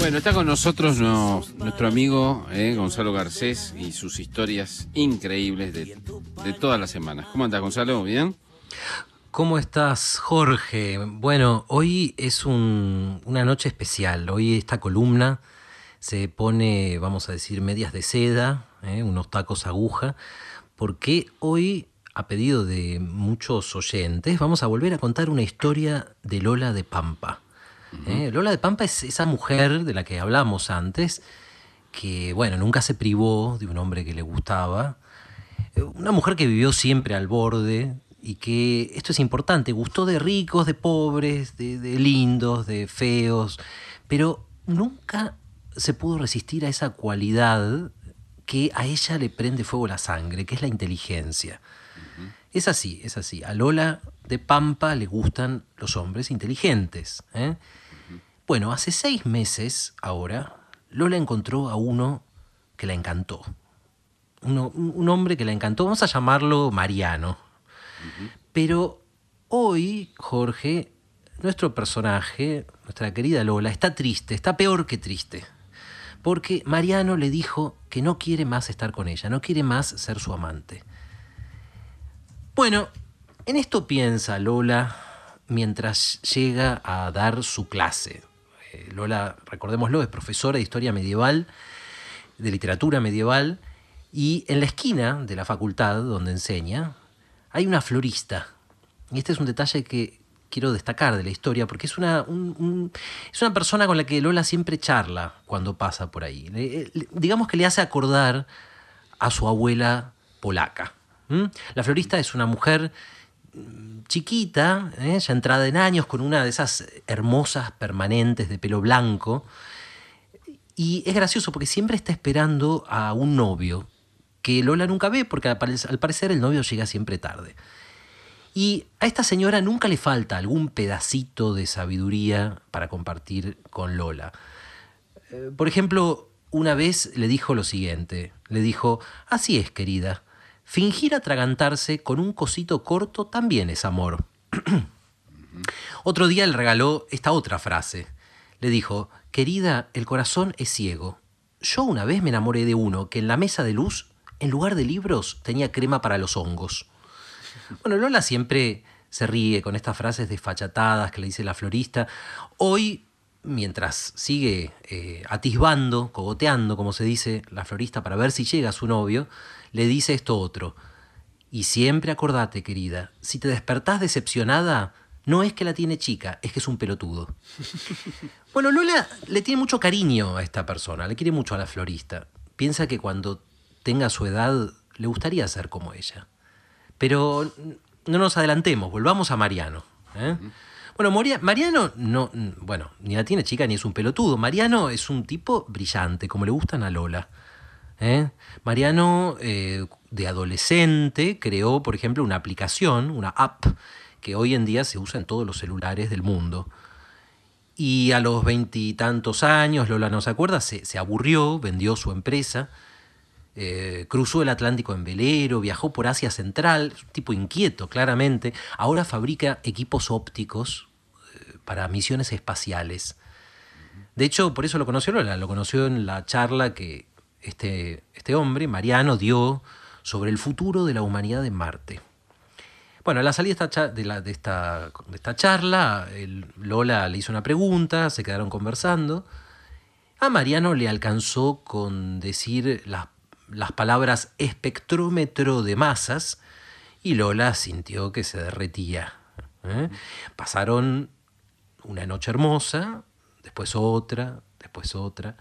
Bueno, está con nosotros no- nuestro amigo eh, Gonzalo Garcés y sus historias increíbles de, todas las semanas. ¿Cómo andas, Gonzalo? ¿Bien? ¿Cómo estás, Jorge? Bueno, hoy es un- una noche especial. Hoy esta columna se pone, vamos a decir, medias de seda, ¿eh? unos tacos aguja, porque hoy, a pedido de muchos oyentes, vamos a volver a contar una historia de Lola de Pampa. ¿Eh? Lola de Pampa es esa mujer de la que hablamos antes, que, bueno, nunca se privó de un hombre que le gustaba, eh, una mujer que vivió siempre al borde y que, esto es importante, gustó de ricos, de pobres, de, de lindos, de feos, pero nunca se pudo resistir a esa cualidad que a ella le prende fuego la sangre, que es la inteligencia. Es así, es así. A Lola de Pampa le gustan los hombres inteligentes. ¿eh? Bueno, hace seis meses ahora, Lola encontró a uno que la encantó uno- un, un hombre que la encantó, vamos a llamarlo Mariano. Pero hoy, Jorge, nuestro personaje, nuestra querida Lola, está triste, está peor que triste. Porque Mariano le dijo que no quiere más estar con ella, no quiere más ser su amante. Bueno, en esto piensa Lola mientras llega a dar su clase. Eh, Lola, recordémoslo, es profesora de historia medieval, de literatura medieval, y en la esquina de la facultad donde enseña hay una florista. Y este es un detalle que quiero destacar de la historia, porque es una, un- un- es una persona con la que Lola siempre charla cuando pasa por ahí. Le- digamos que le hace acordar a su abuela polaca. La florista es una mujer chiquita, ¿eh? ya entrada en años, con una de esas hermosas permanentes de pelo blanco. Y es gracioso porque siempre está esperando a un novio que Lola nunca ve porque al pare- al parecer el novio llega siempre tarde. Y a esta señora nunca le falta algún pedacito de sabiduría para compartir con Lola. Eh, Por ejemplo, una vez le dijo lo siguiente, le dijo, así es, querida, fingir atragantarse con un cosito corto también es amor. Otro día le regaló esta otra frase. Le dijo, querida, el corazón es ciego. Yo una vez me enamoré de uno que en la mesa de luz, en lugar de libros, tenía crema para los hongos. Bueno, Lola siempre se ríe con estas frases desfachatadas que le dice la florista. Hoy, mientras sigue eh, atisbando, cogoteando, como se dice la florista, para ver si llega su novio, le dice esto otro. Y siempre acordate, querida, si te despertás decepcionada, no es que la tiene chica, es que es un pelotudo. Bueno, Lola le tiene mucho cariño a esta persona, le quiere mucho a la florista. Piensa que cuando tenga su edad le gustaría ser como ella. Pero no nos adelantemos, volvamos a Mariano. ¿eh? Bueno, Moria- Mariano no, bueno, ni la tiene chica ni es un pelotudo. Mariano es un tipo brillante, como le gustan a Lola. ¿Eh? Mariano, eh, de adolescente, creó, por ejemplo, una aplicación, una app, que hoy en día se usa en todos los celulares del mundo. Y a los veintitantos años, Lola no se acuerda, se, aburrió, vendió su empresa, eh, cruzó el Atlántico en velero, viajó por Asia Central, tipo inquieto, claramente. Ahora fabrica equipos ópticos para misiones espaciales. De hecho, por eso lo conoció Lola, lo conoció en la charla que este, este hombre, Mariano, dio sobre el futuro de la humanidad en Marte. Bueno, a la salida de esta, la- de esta, de esta charla, el- Lola le hizo una pregunta, se quedaron conversando. A Mariano le alcanzó con decir las, las palabras espectrómetro de masas y Lola sintió que se derretía. ¿eh? Pasaron una noche hermosa, después otra, después otra.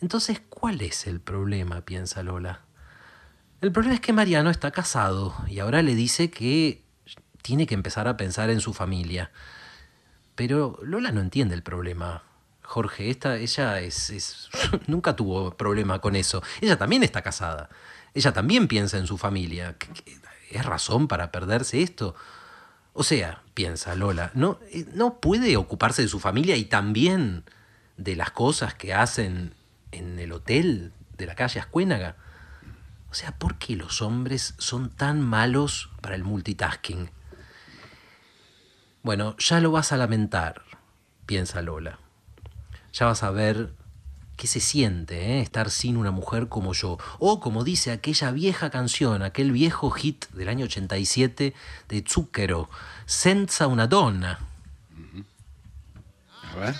Entonces, ¿cuál es el problema? piensa Lola. El problema es que Mariano está casado y ahora le dice que tiene que empezar a pensar en su familia. Pero Lola no entiende el problema. Jorge, esta, ella es, es- nunca tuvo problema con eso. Ella también está casada. Ella también piensa en su familia. ¿Qué- qué- ¿Es razón para perderse esto? O sea, piensa Lola, no, eh, no puede ocuparse de su familia y también de las cosas que hacen en el hotel de la calle Ascuénaga. O sea, ¿por qué los hombres son tan malos para el multitasking? Bueno, ya lo vas a lamentar, piensa Lola. ya vas a ver qué se siente ¿eh? estar sin una mujer como yo. O como dice aquella vieja canción, aquel viejo hit del año 87 de Zucchero, Senza una donna. A ver.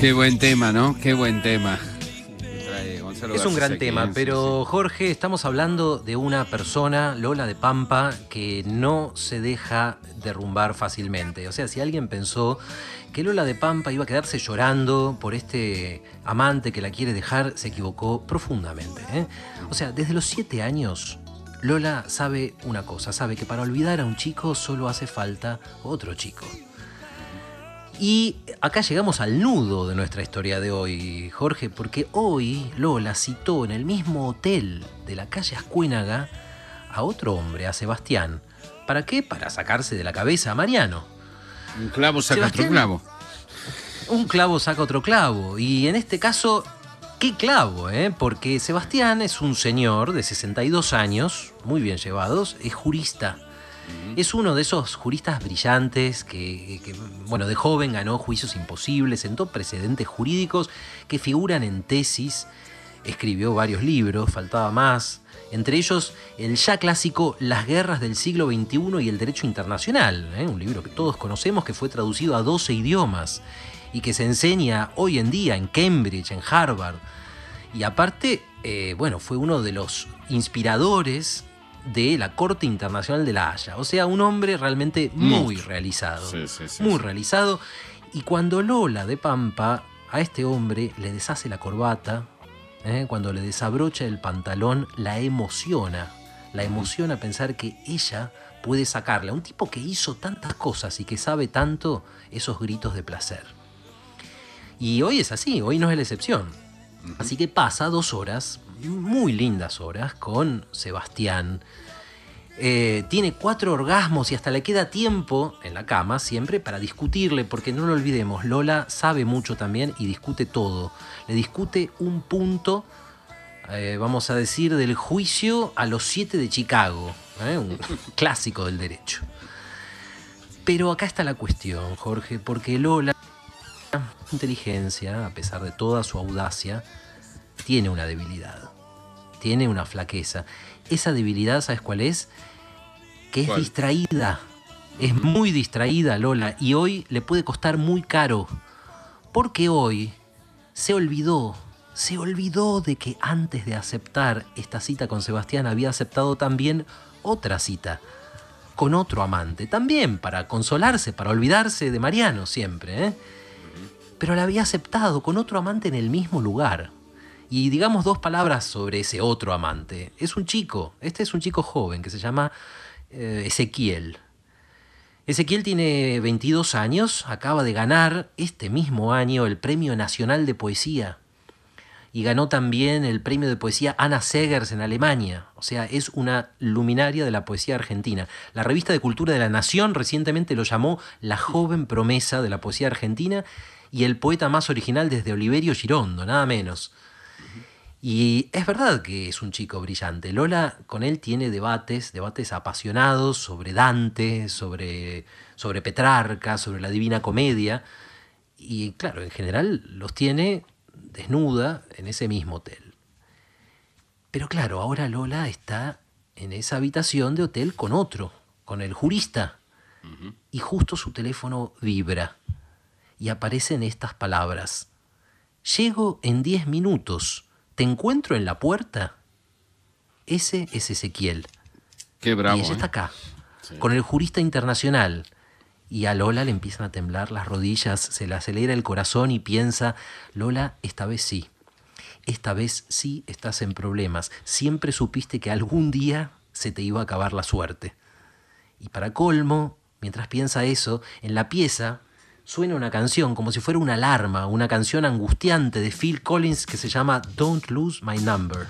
Qué buen tema, ¿no? Qué buen tema. Es un gran tema, pero Jorge, estamos hablando de una persona, Lola de Pampa, que no se deja derrumbar fácilmente. O sea, si alguien pensó que Lola de Pampa iba a quedarse llorando por este amante que la quiere dejar, se equivocó profundamente. ¿eh? O sea, desde los siete años, Lola sabe una cosa, sabe que para olvidar a un chico solo hace falta otro chico. Y acá llegamos al nudo de nuestra historia de hoy, Jorge, porque hoy Lola citó en el mismo hotel de la calle Ascuénaga a otro hombre, a Sebastián. ¿Para qué? Para sacarse de la cabeza a Mariano. Un clavo saca otro clavo. Un clavo saca otro clavo. Y en este caso, qué clavo, ¿eh? Porque Sebastián es un señor de 62 años, muy bien llevados, es jurista es uno de esos juristas brillantes que, bueno, de joven ganó juicios imposibles, sentó precedentes jurídicos que figuran en tesis, escribió varios libros, faltaba más, entre ellos el ya clásico Las guerras del siglo XXI y el derecho internacional, ¿eh? un libro que todos conocemos que fue traducido a 12 idiomas y que se enseña hoy en día en Cambridge, en Harvard. Y aparte, eh, bueno, fue uno de los inspiradores de la Corte Internacional de la Haya. O sea, un hombre realmente muy realizado. muy realizado. Y cuando Lola de Pampa a este hombre le deshace la corbata, ¿eh? cuando le desabrocha el pantalón, la emociona. La emociona pensar que ella puede sacarle a un tipo que hizo tantas cosas y que sabe tanto esos gritos de placer. Y hoy es así, hoy no es la excepción. Así que pasa dos horas muy lindas horas con Sebastián. Eh, tiene cuatro orgasmos y hasta le queda tiempo en la cama siempre para discutirle, porque no lo olvidemos, Lola sabe mucho también y discute todo. Le discute un punto, eh, vamos a decir, del juicio a los siete de Chicago, ¿eh? un clásico del derecho. Pero acá está la cuestión, Jorge, porque Lola, inteligencia, a pesar de toda su audacia, tiene una debilidad, tiene una flaqueza. Esa debilidad, ¿sabes cuál es? Que es distraída. Es muy distraída Lola y hoy le puede costar muy caro. Porque hoy se olvidó, se olvidó de que antes de aceptar esta cita con Sebastián había aceptado también otra cita con otro amante, también para consolarse, para olvidarse de Mariano siempre, ¿eh? pero la había aceptado con otro amante en el mismo lugar. Y digamos dos palabras sobre ese otro amante. Es un chico, este es un chico joven que se llama eh, Ezequiel. Ezequiel tiene 22 años, acaba de ganar este mismo año el Premio Nacional de Poesía y ganó también el Premio de Poesía Anna Segers en Alemania. O sea, es una luminaria de la poesía argentina. La revista de Cultura de la Nación recientemente lo llamó la joven promesa de la poesía argentina y el poeta más original desde Oliverio Girondo, nada menos. Y es verdad que es un chico brillante. Lola con él tiene debates, debates apasionados sobre Dante, sobre, sobre Petrarca, sobre la Divina Comedia. Y claro, en general los tiene desnuda en ese mismo hotel. Pero claro, ahora Lola está en esa habitación de hotel con otro, con el jurista. Y justo su teléfono vibra y aparecen estas palabras. Llego en diez minutos. ¿Te encuentro en la puerta? Ese es Ezequiel. Qué bravo. Y ella está ¿eh? acá, con el jurista internacional. Y a Lola le empiezan a temblar las rodillas, se le acelera el corazón y piensa, Lola, esta vez sí. Esta vez sí estás en problemas. Siempre supiste que algún día se te iba a acabar la suerte. Y para colmo, mientras piensa eso, en la pieza suena una canción como si fuera una alarma, una canción angustiante de Phil Collins que se llama Don't Lose My Number.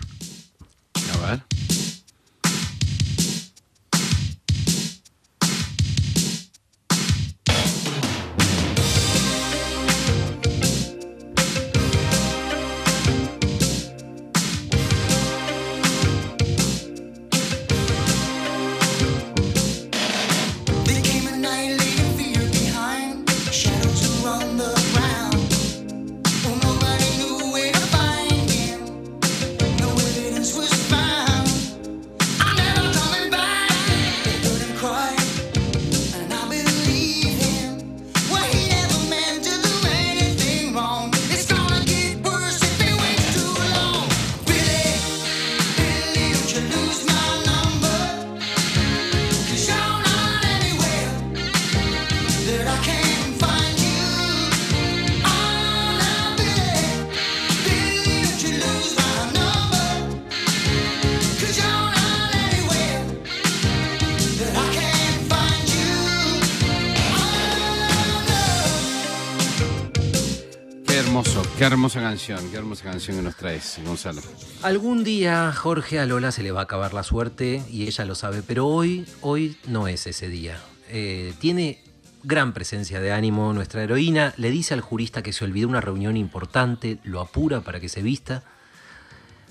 Hermosa canción, qué hermosa canción que nos traes, Gonzalo. Algún día, Jorge, a Lola se le va a acabar la suerte y ella lo sabe, pero hoy, hoy no es ese día. Eh, tiene gran presencia de ánimo nuestra heroína, le dice al jurista que se olvidó una reunión importante, lo apura para que se vista.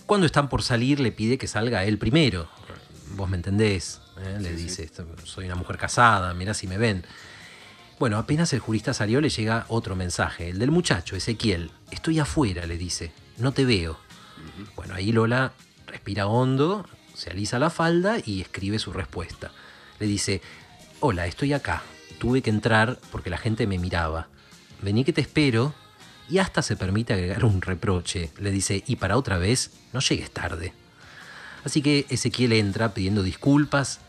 Cuando están por salir, le pide que salga él primero. Vos me entendés, ¿eh? le dice, "Esto- soy una mujer casada, mirá si me ven. Bueno, apenas el jurista salió, le llega otro mensaje, el del muchacho, Ezequiel. Estoy afuera, le dice, no te veo. Bueno, ahí Lola respira hondo, se alisa la falda y escribe su respuesta. Le dice, hola, estoy acá. Tuve que entrar porque la gente me miraba. Vení que te espero. Y hasta se permite agregar un reproche. Le dice, y para otra vez, no llegues tarde. Así que Ezequiel entra pidiendo disculpas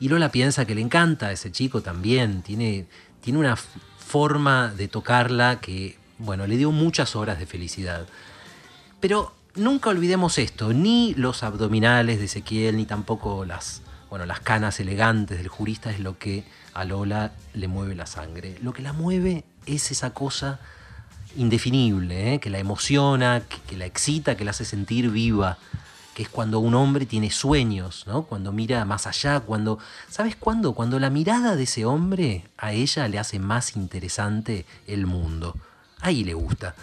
y Lola piensa que le encanta a ese chico también. Tiene, tiene una forma de tocarla que, bueno, le dio muchas horas de felicidad. Pero nunca olvidemos esto, ni los abdominales de Ezequiel, ni tampoco las, bueno, las canas elegantes del jurista es lo que a Lola le mueve la sangre. Lo que la mueve es esa cosa indefinible, ¿eh? que la emociona, que la excita, que la hace sentir viva, es cuando un hombre tiene sueños, ¿no? Cuando mira más allá, cuando, ¿sabes cuándo? Cuando la mirada de ese hombre a ella le hace más interesante el mundo. Ahí le gusta.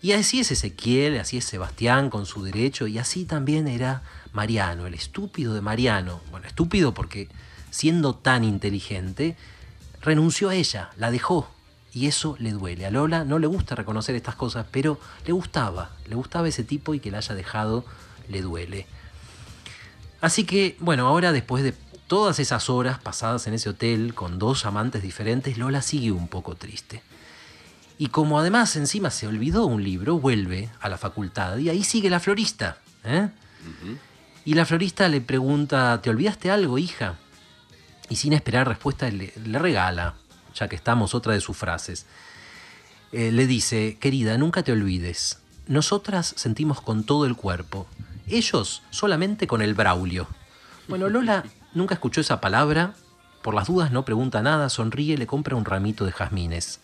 Y así es Ezequiel, así es Sebastián con su derecho, y así también era Mariano, el estúpido de Mariano. Bueno, estúpido porque siendo tan inteligente, renunció a ella, la dejó. Y eso le duele. A Lola no le gusta reconocer estas cosas, pero le gustaba. Le gustaba ese tipo y que la haya dejado le duele. Así que, bueno, ahora después de todas esas horas pasadas en ese hotel con dos amantes diferentes, Lola sigue un poco triste. Y como además encima se olvidó un libro, vuelve a la facultad y ahí sigue la florista. ¿eh? Y la florista le pregunta, ¿te olvidaste algo, hija? Y sin esperar respuesta le, le regala, ya que estamos, otra de sus frases. Eh, le dice, querida, nunca te olvides. Nosotras sentimos con todo el cuerpo. Ellos solamente con el braulio. Bueno, Lola nunca escuchó esa palabra. Por las dudas no pregunta nada, sonríe, le compra un ramito de jazmines.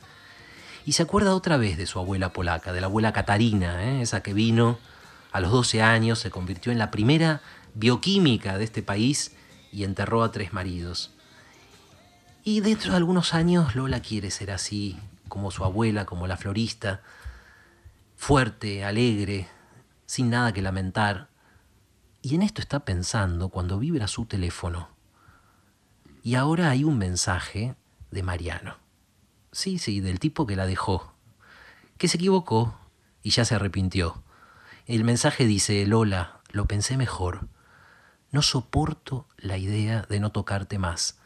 Y se acuerda otra vez de su abuela polaca, de la abuela Catarina, ¿eh? esa que vino a los 12 años, se convirtió en la primera bioquímica de este país y enterró a tres maridos. Y dentro de algunos años Lola quiere ser así, como su abuela, como la florista, fuerte, alegre, sin nada que lamentar. Y en esto está pensando cuando vibra su teléfono. Y ahora hay un mensaje de Mariano. Sí, sí, del tipo que la dejó. Que se equivocó y ya se arrepintió. El mensaje dice, Lola, lo pensé mejor. No soporto la idea de no tocarte más.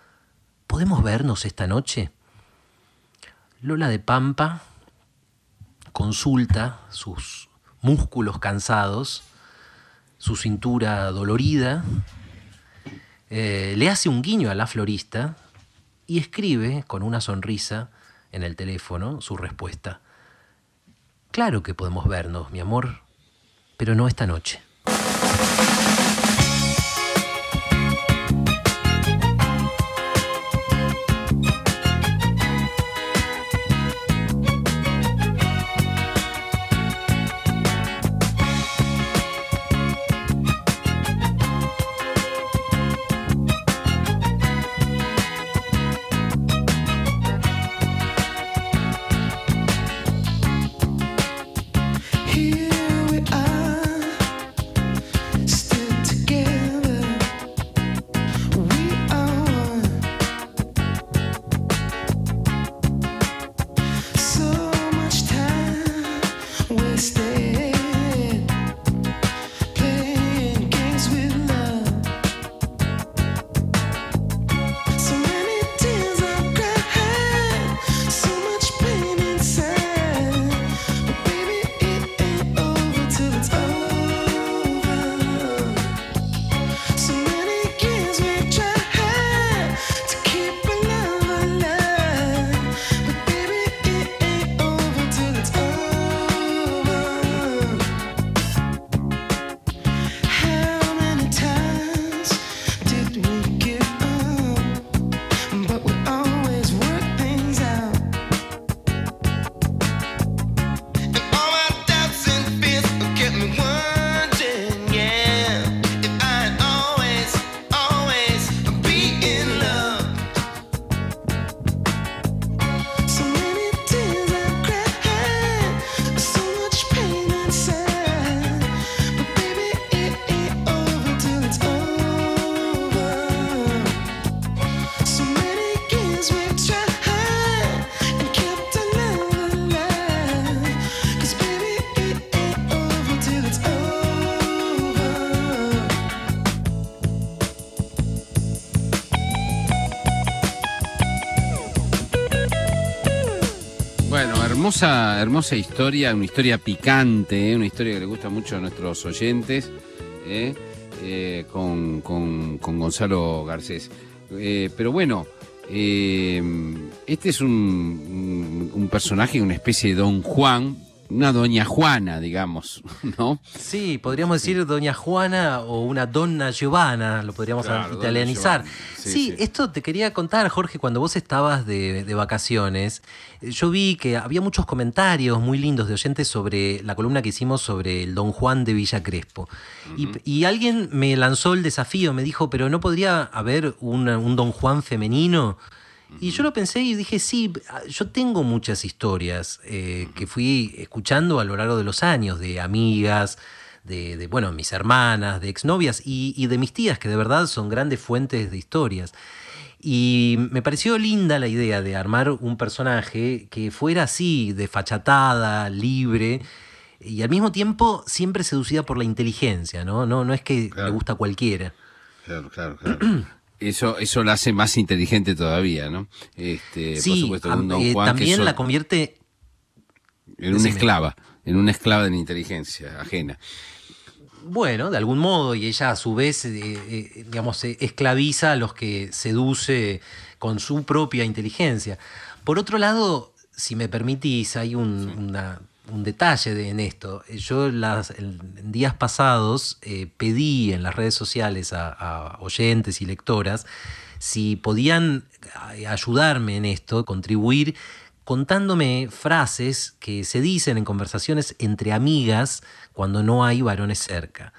¿Podemos vernos esta noche? Lola de Pampa consulta sus músculos cansados, su cintura dolorida, eh, le hace un guiño a la florista y escribe con una sonrisa en el teléfono su respuesta. Claro que podemos vernos, mi amor, pero no esta noche. Hermosa, hermosa historia, una historia picante, ¿eh? una historia que le gusta mucho a nuestros oyentes, ¿eh? Eh, con, con- con Gonzalo Garcés. Pero bueno, este es un- un personaje, una especie de Don Juan, una Doña Juana, digamos, ¿no? Sí, podríamos decir Doña Juana o una Donna Giovanna, lo podríamos Claro, italianizar. Sí, Sí, sí. esto te quería contar, Jorge, cuando vos estabas de, de vacaciones, eh, yo vi que había muchos comentarios muy lindos de oyentes sobre la columna que hicimos sobre el Don Juan de Villa Crespo. y, y alguien me lanzó el desafío, me dijo, pero ¿no podría haber una- un Don Juan femenino? Y yo lo pensé y dije, sí, yo tengo muchas historias eh, que fui escuchando a lo largo de los años, de amigas, de, de, bueno, mis hermanas, de exnovias y, y de mis tías, que de verdad son grandes fuentes de historias. Y me pareció linda la idea de armar un personaje que fuera así, desfachatada, libre, y al mismo tiempo siempre seducida por la inteligencia, ¿no? No, no es que Claro. le gusta a cualquiera. Claro, claro, claro. Eso, eso la hace más inteligente todavía, ¿no? Este, por sí, supuesto, am- un Don eh, Juan también la convierte en una esclava, en una esclava de la inteligencia ajena. Bueno, de algún modo, y ella a su vez, eh, eh, digamos, esclaviza a los que seduce con su propia inteligencia. Por otro lado, si me permitís, hay un, una- un detalle de- en esto. Yo las, en días pasados eh, pedí en las redes sociales a, a oyentes y lectoras si podían eh, ayudarme en esto, contribuir contándome frases que se dicen en conversaciones entre amigas cuando no hay varones cerca.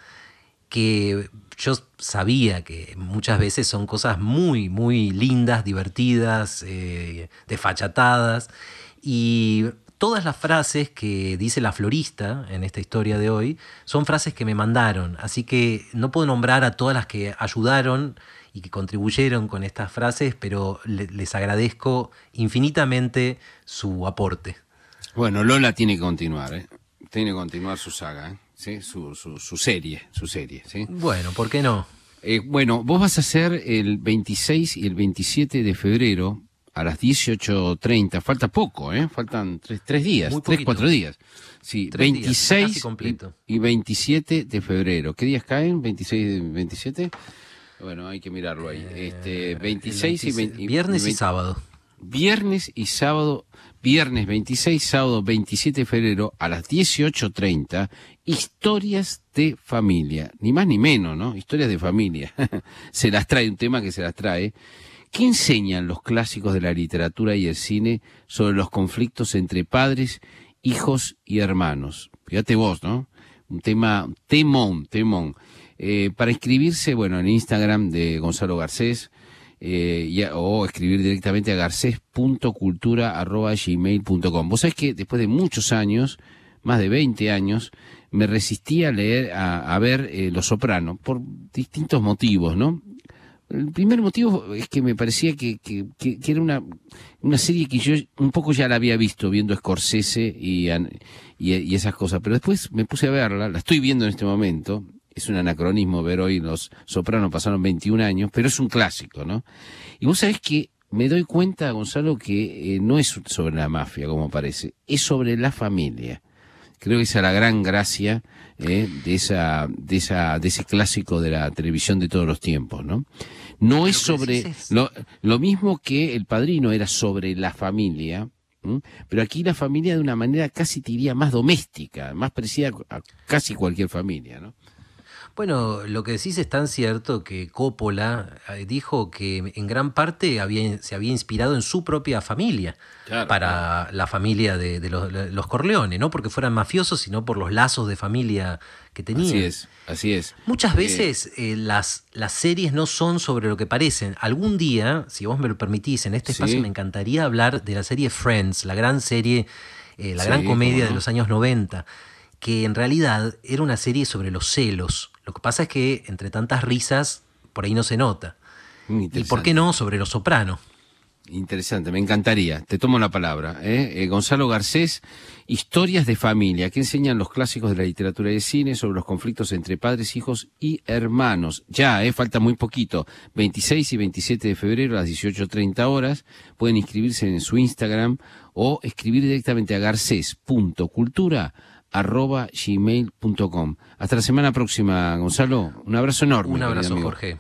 Que yo sabía que muchas veces son cosas muy, muy lindas, divertidas, eh, desfachatadas. Y todas las frases que dice la florista en esta historia de hoy son frases que me mandaron, así que no puedo nombrar a todas las que ayudaron y que contribuyeron con estas frases, pero le- les agradezco infinitamente su aporte. Bueno, Lola tiene que continuar, ¿eh? Tiene que continuar su saga, ¿eh? ¿Sí? Su, su, su serie, su serie, ¿sí? Bueno, ¿por qué no? Eh, bueno, vos vas a hacer el 26 y el 27 de febrero a las 18.30. Falta poco, ¿eh? Faltan tres, tres días, tres, cuatro días. Sí, Tres días, 26 casi completo. y, y 27 de febrero. ¿Qué días caen? ¿26 y 27? Bueno, hay que mirarlo ahí. Este, 26 y, 20 y- Eh, Viernes y 20 sábado. Viernes y sábado, viernes 26, sábado 27 de febrero a las 18.30, historias de familia, ni más ni menos, ¿no? Historias de familia. se las trae, un tema que se las trae. ¿Qué enseñan los clásicos de la literatura y el cine sobre los conflictos entre padres, hijos y hermanos? Fíjate vos, ¿no? Un tema, temón, temón. Eh, para inscribirse, bueno, en Instagram de Gonzalo Garcés, eh, y a- o escribir directamente a garcés.cultura.gmail.com. Vos sabés que después de muchos años, más de 20 años, me resistí a leer, a, ver eh, Los Soprano, por distintos motivos, ¿no? El primer motivo es que me parecía que, que- era una, una serie que yo un poco ya la había visto viendo Scorsese y, y esas cosas, pero después me puse a verla, la estoy viendo en este momento, es un anacronismo ver hoy Los Sopranos, pasaron 21 años, pero es un clásico, ¿no? Y vos sabés que me doy cuenta, Gonzalo, que eh, no es sobre la mafia, como parece, es sobre la familia. Creo que esa es la gran gracia eh, de esa, de esa, de ese clásico de la televisión de todos los tiempos, ¿no? No es sobre lo, lo mismo que el padrino era sobre la familia, pero aquí la familia de una manera casi diría más doméstica, más parecida a casi cualquier familia, ¿no? Bueno, lo que decís es tan cierto que Coppola eh, dijo que en gran parte había, se había inspirado en su propia familia Claro, para la familia de, de los, los Corleone, no porque fueran mafiosos, sino por los lazos de familia que tenían. Así es, así es. Muchas Eh, veces eh, las, las series no son sobre lo que parecen. Algún día, si vos me lo permitís, en este Sí. espacio me encantaría hablar de la serie Friends, la gran serie, eh, la Sí, gran comedia de los años 90, que en realidad era una serie sobre los celos. Lo que pasa es que entre tantas risas, por ahí no se nota. ¿Y por qué no sobre los soprano? Interesante, me encantaría. Te tomo la palabra. ¿eh? Eh, Gonzalo Garcés, Historias de familia, que enseñan los clásicos de la literatura y del cine sobre los conflictos entre padres, hijos y hermanos. Ya, ¿eh? falta muy poquito. 26 y 27 de febrero a las 18.30 horas. Pueden inscribirse en su Instagram o escribir directamente a garcés.cultura.gmail.com. Hasta la semana próxima, Gonzalo. Un abrazo enorme. Un abrazo. Jorge.